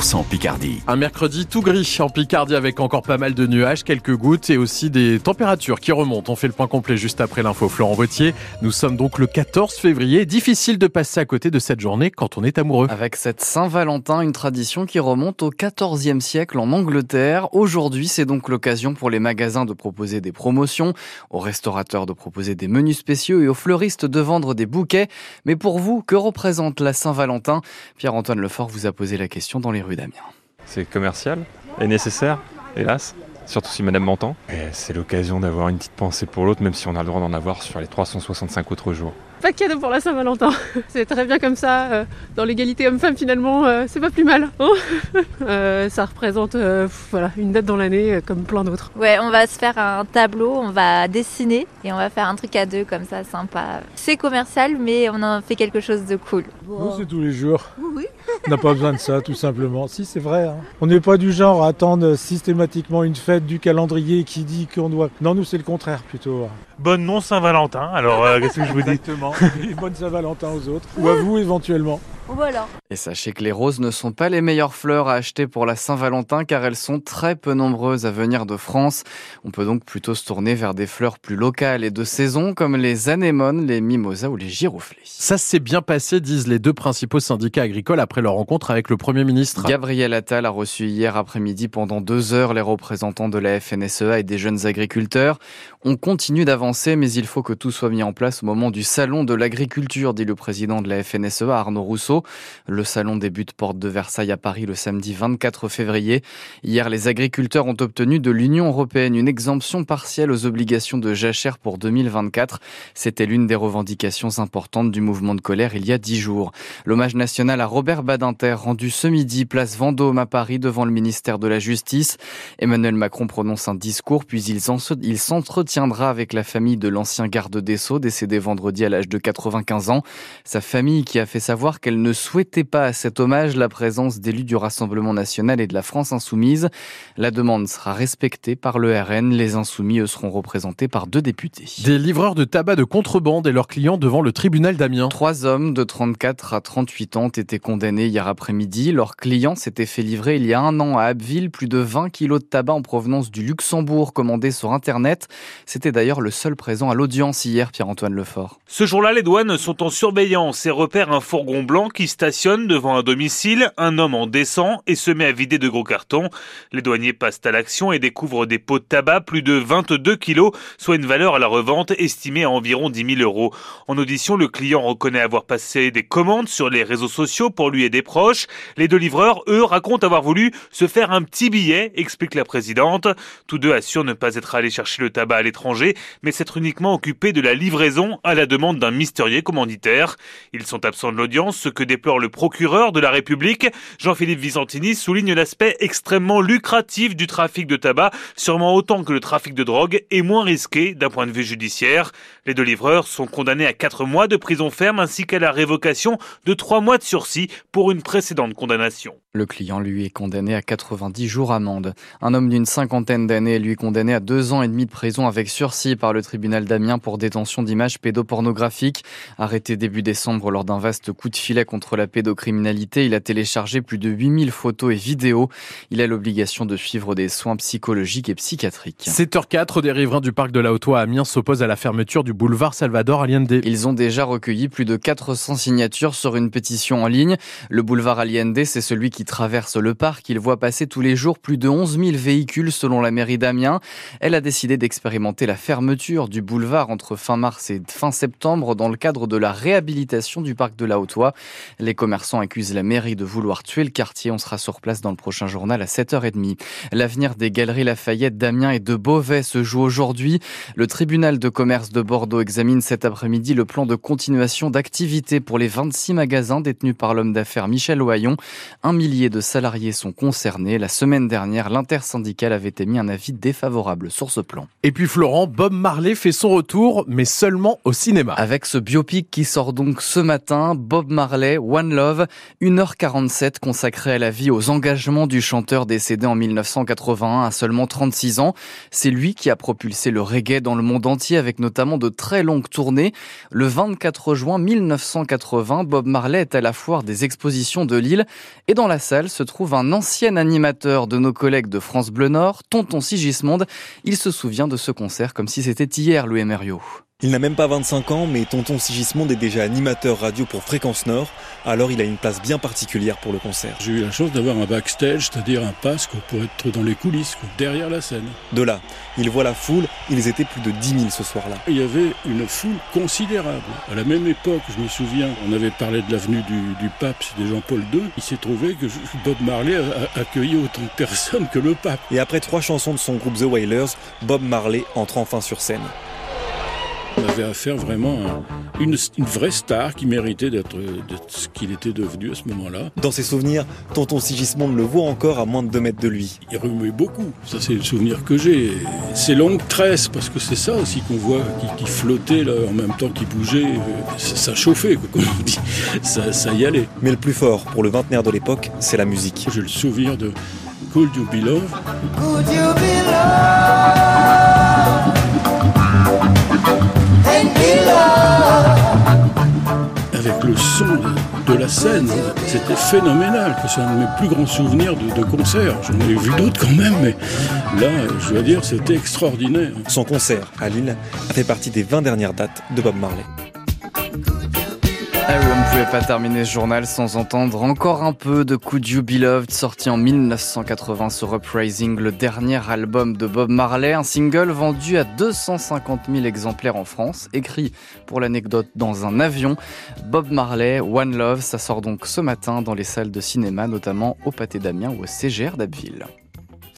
100% Picardie. Un mercredi tout gris en Picardie avec encore pas mal de nuages, quelques gouttes et aussi des températures qui remontent. On fait le point complet juste après l'info Florent Vautier. Nous sommes donc le 14 février. Difficile de passer à côté de cette journée quand on est amoureux. Avec cette Saint-Valentin, une tradition qui remonte au 14e siècle en Angleterre. Aujourd'hui, c'est donc l'occasion pour les magasins de proposer des promotions, aux restaurateurs de proposer des menus spéciaux et aux fleuristes de vendre des bouquets. Mais pour vous, que représente la Saint-Valentin? Pierre-Antoine Lefort vous a posé la question dans les rues d'Amiens. C'est commercial et nécessaire, hélas, surtout si madame m'entend. C'est l'occasion d'avoir une petite pensée pour l'autre, même si on a le droit d'en avoir sur les 365 autres jours. Pas de cadeau pour la Saint-Valentin. C'est très bien comme ça. Euh, dans l'égalité homme-femme, finalement, euh, c'est pas plus mal. Hein. Euh, ça représente voilà, une date dans l'année comme plein d'autres. Ouais, on va se faire un tableau, on va dessiner et on va faire un truc à deux comme ça, sympa. C'est commercial, mais on en fait quelque chose de cool. Nous, c'est tous les jours. Oui. On n'a pas besoin de ça, tout simplement. Si, c'est vrai. Hein. On n'est pas du genre à attendre systématiquement une fête du calendrier qui dit qu'on doit. Non, nous, c'est le contraire plutôt. Bonne non Saint-Valentin. Alors, qu'est-ce que je vous dis Exactement. bonne Saint-Valentin aux autres. Ou à vous, éventuellement. Voilà. Et sachez que les roses ne sont pas les meilleures fleurs à acheter pour la Saint-Valentin car elles sont très peu nombreuses à venir de France. On peut donc plutôt se tourner vers des fleurs plus locales et de saison comme les anémones, les mimosas ou les giroflées. Ça s'est bien passé, disent les deux principaux syndicats agricoles après leur rencontre avec le Premier ministre. Gabriel Attal a reçu hier après-midi pendant deux heures les représentants de la FNSEA et des jeunes agriculteurs. On continue d'avancer mais il faut que tout soit mis en place au moment du salon de l'agriculture, dit le président de la FNSEA Arnaud Rousseau. Le salon débute porte de Versailles à Paris le samedi 24 février. Hier, les agriculteurs ont obtenu de l'Union européenne une exemption partielle aux obligations de jachère pour 2024. C'était l'une des revendications importantes du mouvement de colère il y a dix jours. L'hommage national à Robert Badinter rendu ce midi place Vendôme à Paris devant le ministère de la Justice. Emmanuel Macron prononce un discours puis il s'entretiendra avec la famille de l'ancien garde des Sceaux décédé vendredi à l'âge de 95 ans. Sa famille qui a fait savoir qu'elle ne ne souhaitait pas à cet hommage la présence d'élus du Rassemblement national et de la France insoumise. La demande sera respectée par le RN. Les insoumis, eux, seront représentés par deux députés. Des livreurs de tabac de contrebande et leurs clients devant le tribunal d'Amiens. Trois hommes de 34 à 38 ans ont été condamnés hier après-midi. Leurs clients s'étaient fait livrer il y a un an à Abbeville plus de 20 kilos de tabac en provenance du Luxembourg commandé sur Internet. C'était d'ailleurs le seul présent à l'audience hier, Pierre-Antoine Lefort. Ce jour-là, les douanes sont en surveillance et repèrent un fourgon blanc qui stationne devant un domicile, un homme en descend et se met à vider de gros cartons. Les douaniers passent à l'action et découvrent des pots de tabac, plus de 22 kilos, soit une valeur à la revente estimée à environ 10 000 euros. En audition, le client reconnaît avoir passé des commandes sur les réseaux sociaux pour lui et des proches. Les deux livreurs, eux, racontent avoir voulu se faire un petit billet, explique la présidente. Tous deux assurent ne pas être allés chercher le tabac à l'étranger, mais s'être uniquement occupés de la livraison à la demande d'un mystérieux commanditaire. Ils sont absents de l'audience, ce que déplore le procureur de la République. Jean-Philippe Visantini souligne l'aspect extrêmement lucratif du trafic de tabac, sûrement autant que le trafic de drogue, et moins risqué d'un point de vue judiciaire. Les deux livreurs sont condamnés à 4 mois de prison ferme ainsi qu'à la révocation de 3 mois de sursis pour une précédente condamnation. Le client, lui, est condamné à 90 jours amende. Un homme d'une cinquantaine d'années, lui, condamné à deux ans et demi de prison avec sursis par le tribunal d'Amiens pour détention d'images pédopornographiques. Arrêté début décembre lors d'un vaste coup de filet contre la pédocriminalité, il a téléchargé plus de 8000 photos et vidéos. Il a l'obligation de suivre des soins psychologiques et psychiatriques. 7h04, des riverains du parc de la Haute-Oie à Amiens s'opposent à la fermeture du boulevard Salvador Allende. Ils ont déjà recueilli plus de 400 signatures sur une pétition en ligne. Le boulevard Allende, c'est celui qui qui traverse le parc. Il voit passer tous les jours plus de 11 000 véhicules selon la mairie d'Amiens. Elle a décidé d'expérimenter la fermeture du boulevard entre fin mars et fin septembre dans le cadre de la réhabilitation du parc de la Haute-Oie. Les commerçants accusent la mairie de vouloir tuer le quartier. On sera sur place dans le prochain journal à 7h30. L'avenir des galeries Lafayette d'Amiens et de Beauvais se joue aujourd'hui. Le tribunal de commerce de Bordeaux examine cet après-midi le plan de continuation d'activité pour les 26 magasins détenus par l'homme d'affaires Michel Oyon. 1 milliers de salariés sont concernés. La semaine dernière, l'intersyndicale avait émis un avis défavorable sur ce plan. Et puis Florent, Bob Marley fait son retour, mais seulement au cinéma. Avec ce biopic qui sort donc ce matin, Bob Marley, One Love, 1h47 consacrée à la vie aux engagements du chanteur décédé en 1981 à seulement 36 ans. C'est lui qui a propulsé le reggae dans le monde entier avec notamment de très longues tournées. Le 24 juin 1980, Bob Marley est à la foire des expositions de Lille et dans la la salle se trouve un ancien animateur de nos collègues de France Bleu Nord, Tonton Sigismonde. Il se souvient de ce concert comme si c'était hier, Louis Emerio. Il n'a même pas 25 ans, mais tonton Sigismonde est déjà animateur radio pour Fréquence Nord, alors il a une place bien particulière pour le concert. J'ai eu la chance d'avoir un backstage, c'est-à-dire un passe pour être dans les coulisses, derrière la scène. De là, il voit la foule, ils étaient plus de 10 000 ce soir-là. Il y avait une foule considérable. À la même époque, je me souviens, on avait parlé de l'avenue du, pape, c'était Jean-Paul II. Il s'est trouvé que Bob Marley a accueilli autant de personnes que le pape. Et après trois chansons de son groupe The Wailers, Bob Marley entre enfin sur scène. Avait affaire vraiment à une, vraie star qui méritait d'être ce qu'il était devenu à ce moment-là. Dans ses souvenirs, tonton Sigismond le voit encore à moins de 2 mètres de lui. Il remuait beaucoup, ça c'est le souvenir que j'ai. Ses longues tresses, parce que c'est ça aussi qu'on voit, qui, flottait là, en même temps qu'il bougeait, ça, chauffait, comme on dit, ça, y allait. Mais le plus fort pour le vingtenaire de l'époque, c'est la musique. J'ai le souvenir de Could You Be Love. Could you be avec son de, la scène. C'était phénoménal, c'est un de mes plus grands souvenirs de, de concert. J'en ai vu d'autres quand même, mais là, je dois dire, c'était extraordinaire. Son concert à Lille a fait partie des 20 dernières dates de Bob Marley. Ah on ne pouvait pas terminer ce journal sans entendre encore un peu de Could You Beloved, sorti en 1980 sur Uprising, le dernier album de Bob Marley, un single vendu à 250 000 exemplaires en France, écrit pour l'anecdote dans un avion. Bob Marley, One Love, ça sort donc ce matin dans les salles de cinéma, notamment au Pâté d'Amiens ou au CGR d'Abbeville.